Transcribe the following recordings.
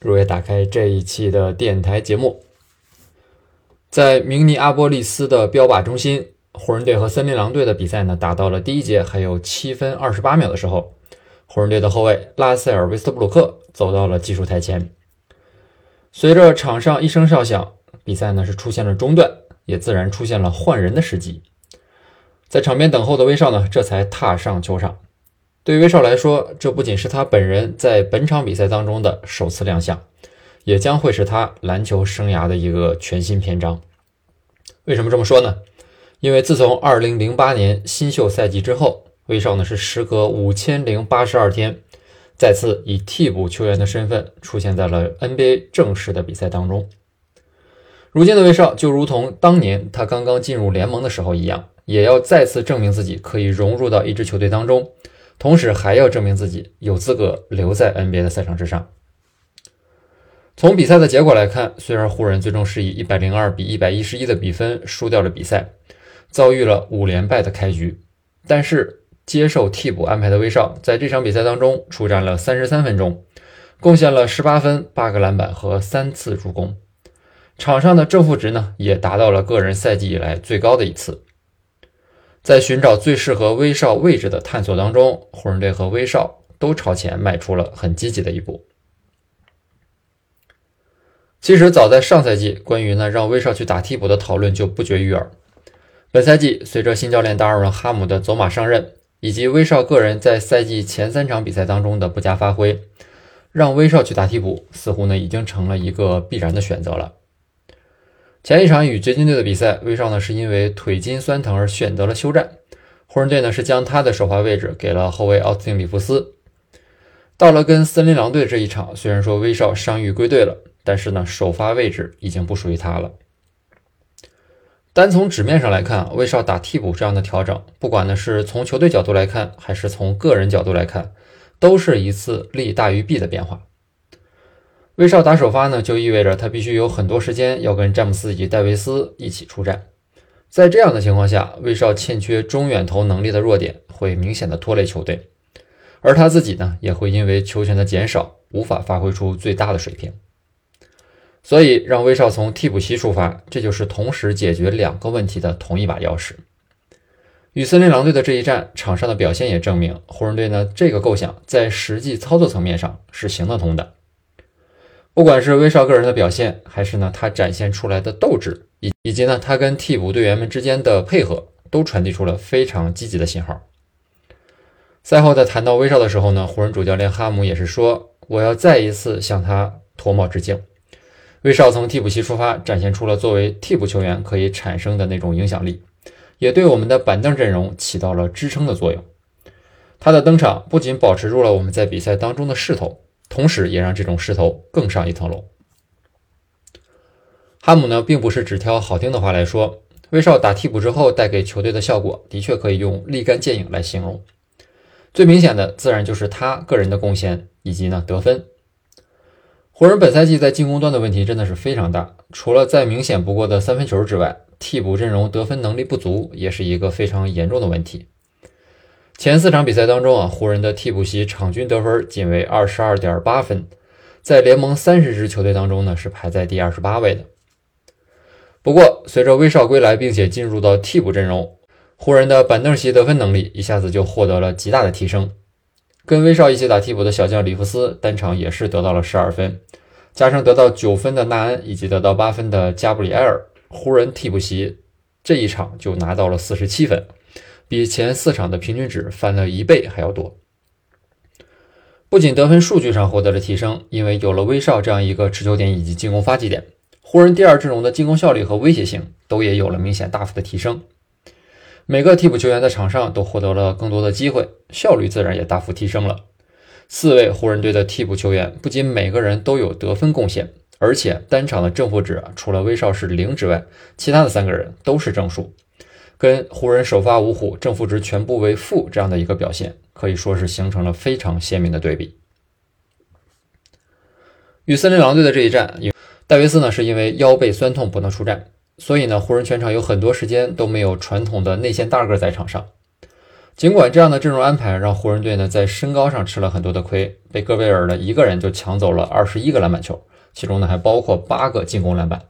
如约打开这一期的电台节目。在明尼阿波利斯的标靶中心，湖人队和森林狼队的比赛呢，打到了第一节还有七分二十八秒的时候，湖人队的后卫拉塞尔·威斯特布鲁克走到了技术台前。随着场上一声哨响，比赛呢是出现了中断。也自然出现了换人的时机，在场边等候的威少呢，这才踏上球场。对于威少来说，这不仅是他本人在本场比赛当中的首次亮相，也将会是他篮球生涯的一个全新篇章。为什么这么说呢？因为自从2008年新秀赛季之后，威少呢是时隔五千零八十二天，再次以替补球员的身份出现在了 NBA 正式的比赛当中。如今的威少就如同当年他刚刚进入联盟的时候一样，也要再次证明自己可以融入到一支球队当中，同时还要证明自己有资格留在 NBA 的赛场之上。从比赛的结果来看，虽然湖人最终是以一百零二比一百一十一的比分输掉了比赛，遭遇了五连败的开局，但是接受替补安排的威少在这场比赛当中出战了三十三分钟，贡献了十八分、八个篮板和三次助攻。场上的正负值呢，也达到了个人赛季以来最高的一次。在寻找最适合威少位置的探索当中，湖人队和威少都朝前迈出了很积极的一步。其实早在上赛季，关于呢让威少去打替补的讨论就不绝于耳。本赛季随着新教练达尔文·哈姆的走马上任，以及威少个人在赛季前三场比赛当中的不佳发挥，让威少去打替补似乎呢已经成了一个必然的选择了。前一场与掘金队的比赛，威少呢是因为腿筋酸疼而选择了休战。湖人队呢是将他的首发位置给了后卫奥斯汀·里弗斯。到了跟森林狼队这一场，虽然说威少伤愈归队了，但是呢首发位置已经不属于他了。单从纸面上来看，威少打替补这样的调整，不管呢是从球队角度来看，还是从个人角度来看，都是一次利大于弊的变化。威少打首发呢，就意味着他必须有很多时间要跟詹姆斯以及戴维斯一起出战。在这样的情况下，威少欠缺中远投能力的弱点会明显的拖累球队，而他自己呢，也会因为球权的减少无法发挥出最大的水平。所以，让威少从替补席出发，这就是同时解决两个问题的同一把钥匙。与森林狼队的这一战，场上的表现也证明，湖人队呢这个构想在实际操作层面上是行得通的。不管是威少个人的表现，还是呢他展现出来的斗志，以以及呢他跟替补队员们之间的配合，都传递出了非常积极的信号。赛后在谈到威少的时候呢，湖人主教练哈姆也是说：“我要再一次向他脱帽致敬。”威少从替补席出发，展现出了作为替补球员可以产生的那种影响力，也对我们的板凳阵容起到了支撑的作用。他的登场不仅保持住了我们在比赛当中的势头。同时，也让这种势头更上一层楼。哈姆呢，并不是只挑好听的话来说，威少打替补之后带给球队的效果，的确可以用立竿见影来形容。最明显的，自然就是他个人的贡献以及呢得分。湖人本赛季在进攻端的问题真的是非常大，除了再明显不过的三分球之外，替补阵容得分能力不足，也是一个非常严重的问题。前四场比赛当中啊，湖人的替补席场均得分仅为二十二点八分，在联盟三十支球队当中呢是排在第二十八位的。不过，随着威少归来，并且进入到替补阵容，湖人的板凳席得分能力一下子就获得了极大的提升。跟威少一起打替补的小将里弗斯单场也是得到了十二分，加上得到九分的纳恩以及得到八分的加布里埃尔，湖人替补席这一场就拿到了四十七分。比前四场的平均值翻了一倍还要多。不仅得分数据上获得了提升，因为有了威少这样一个持球点以及进攻发起点，湖人第二阵容的进攻效率和威胁性都也有了明显大幅的提升。每个替补球员在场上都获得了更多的机会，效率自然也大幅提升了。四位湖人队的替补球员不仅每个人都有得分贡献，而且单场的正负值，除了威少是零之外，其他的三个人都是正数，跟湖人首发五虎正负值全部为负这样的一个表现，可以说是形成了非常鲜明的对比。与森林狼队的这一战，戴维斯呢是因为腰背酸痛不能出战，所以呢湖人全场有很多时间都没有传统的内线大个在场上。尽管这样的阵容安排让湖人队呢在身高上吃了很多的亏，被戈贝尔的一个人就抢走了二十一个篮板球，其中呢还包括八个进攻篮板。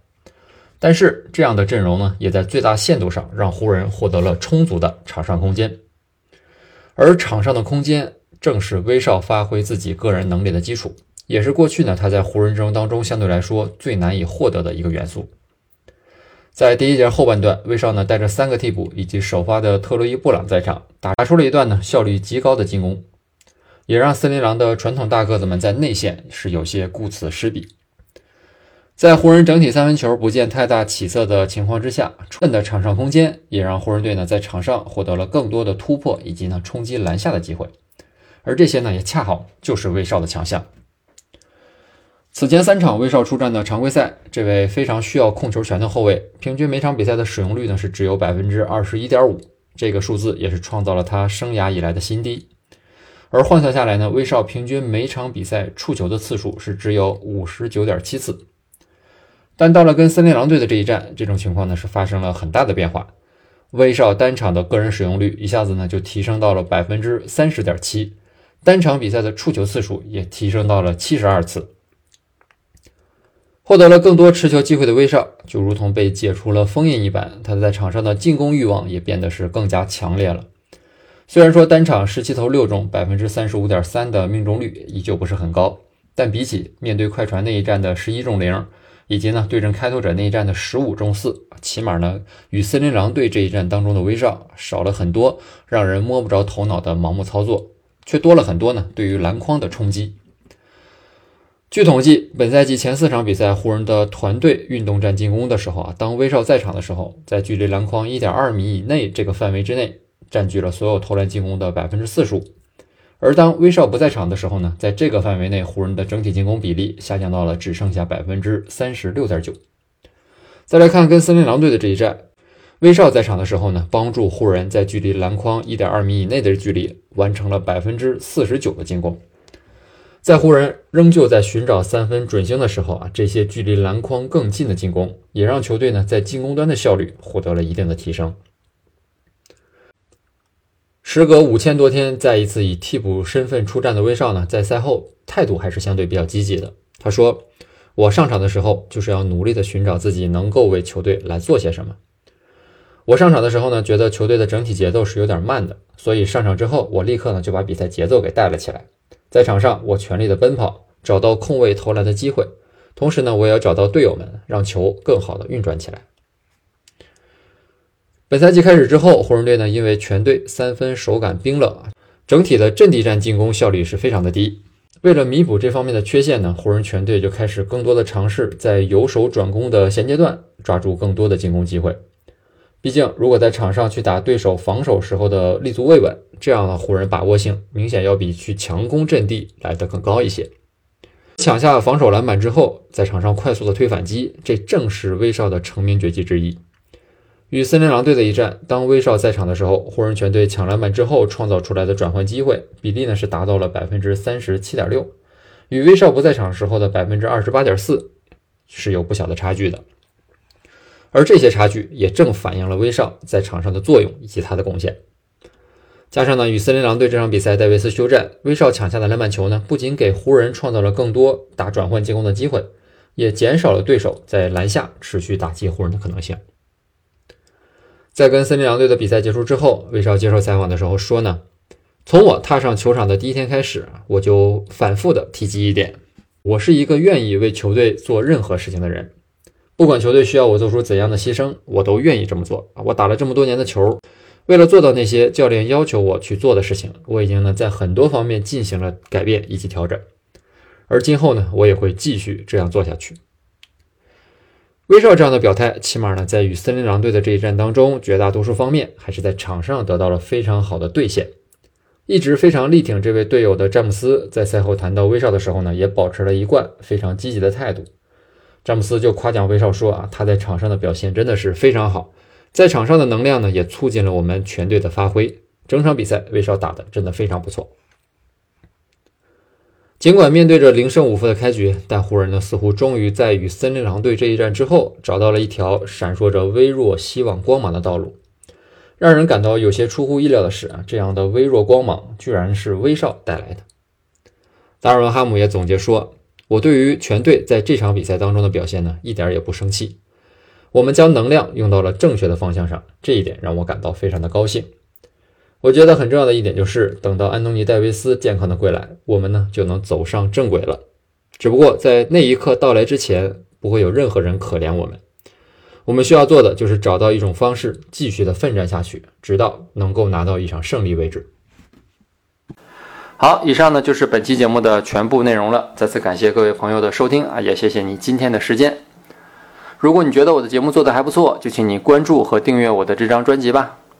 但是这样的阵容呢也在最大限度上让湖人获得了充足的场上空间，而场上的空间正是威少发挥自己个人能力的基础，也是过去呢他在湖人阵容当中相对来说最难以获得的一个元素。在第一节后半段，威少呢带着三个替补以及首发的特洛伊·布朗在场，打出了一段呢效率极高的进攻，也让森林狼的传统大个子们在内线是有些顾此失彼。在湖人整体三分球不见太大起色的情况之下，充分的场上空间也让湖人队呢在场上获得了更多的突破以及呢冲击篮下的机会，而这些呢也恰好就是威少的强项。此前三场威少出战的常规赛，这位非常需要控球权的后卫，平均每场比赛的使用率呢是只有百分之二十一点五，这个数字也是创造了他生涯以来的新低。而换算下来呢，威少平均每场比赛触球的次数是只有五十九点七次。但到了跟森林狼队的这一战，这种情况呢是发生了很大的变化，威少单场的个人使用率一下子呢就提升到了百分之三十点七，单场比赛的触球次数也提升到了七十二次。获得了更多持球机会的威少，就如同被解除了封印一般，他在场上的进攻欲望也变得是更加强烈了。虽然说单场十七投六中，百分之三十五点三的命中率依旧不是很高，但比起面对快船那一战的十一中零，以及呢对阵开拓者那一战的十五中四，起码呢与森林狼队这一战当中的威少少了很多让人摸不着头脑的盲目操作，却多了很多呢对于篮筐的冲击。据统计，本赛季前四场比赛，湖人的团队运动战进攻的时候啊，当威少在场的时候，在距离篮筐一点二米以内这个范围之内，占据了所有投篮进攻的百分之四十五。而当威少不在场的时候呢，在这个范围内，湖人的整体进攻比例下降到了只剩下百分之三十六点九。再来看跟森林狼队的这一战，威少在场的时候呢，帮助湖人在距离篮筐一点二米以内的距离完成了百分之四十九的进攻。在湖人仍旧在寻找三分准星的时候啊，这些距离篮筐更近的进攻也让球队呢在进攻端的效率获得了一定的提升。时隔五千多天，再一次以替补身份出战的威少呢，在赛后态度还是相对比较积极的。他说：“我上场的时候就是要努力的寻找自己能够为球队来做些什么。我上场的时候呢，觉得球队的整体节奏是有点慢的，所以上场之后，我立刻呢就把比赛节奏给带了起来。”在场上，我全力的奔跑，找到空位投篮的机会，同时呢，我也要找到队友们，让球更好的运转起来。本赛季开始之后，湖人队呢，因为全队三分手感冰冷，整体的阵地战进攻效率是非常的低。为了弥补这方面的缺陷呢，湖人全队就开始更多的尝试在由守转攻的衔接段抓住更多的进攻机会。毕竟，如果在场上去打对手防守时候的立足未稳，这样的湖人把握性明显要比去强攻阵地来得更高一些。抢下防守篮板之后，在场上快速的推反击，这正是威少的成名绝技之一。与森林狼队的一战，当威少在场的时候，湖人全队抢篮板之后创造出来的转换机会比例呢是达到了百分之三十七点六，与威少不在场时候的百分之二十八点四是有不小的差距的。而这些差距也正反映了威少在场上的作用以及他的贡献。加上呢，与森林狼队这场比赛戴维斯休战，威少抢下的篮板球呢，不仅给湖人创造了更多打转换进攻的机会，也减少了对手在篮下持续打击湖人的可能性。在跟森林狼队的比赛结束之后，威少接受采访的时候说呢：“从我踏上球场的第一天开始，我就反复的提及一点，我是一个愿意为球队做任何事情的人。”不管球队需要我做出怎样的牺牲，我都愿意这么做啊！我打了这么多年的球，为了做到那些教练要求我去做的事情，我已经呢在很多方面进行了改变以及调整，而今后呢，我也会继续这样做下去。威少这样的表态，起码呢在与森林狼队的这一战当中，绝大多数方面还是在场上得到了非常好的兑现。一直非常力挺这位队友的詹姆斯，在赛后谈到威少的时候呢，也保持了一贯非常积极的态度。詹姆斯就夸奖威少说啊，他在场上的表现真的是非常好，在场上的能量呢也促进了我们全队的发挥。整场比赛威少打的真的非常不错。尽管面对着零胜五负的开局，但湖人呢似乎终于在与森林狼队这一战之后，找到了一条闪烁着微弱希望光芒的道路。让人感到有些出乎意料的是啊，这样的微弱光芒居然是威少带来的。达尔文哈姆也总结说：“我对于全队在这场比赛当中的表现呢，一点也不生气。我们将能量用到了正确的方向上，这一点让我感到非常的高兴。”我觉得很重要的一点就是，等到安东尼·戴维斯健康的归来，我们呢就能走上正轨了。只不过在那一刻到来之前，不会有任何人可怜我们。我们需要做的就是找到一种方式，继续的奋战下去，直到能够拿到一场胜利为止。好，以上呢就是本期节目的全部内容了。再次感谢各位朋友的收听啊，也谢谢你今天的时间。如果你觉得我的节目做得还不错，就请你关注和订阅我的这张专辑吧。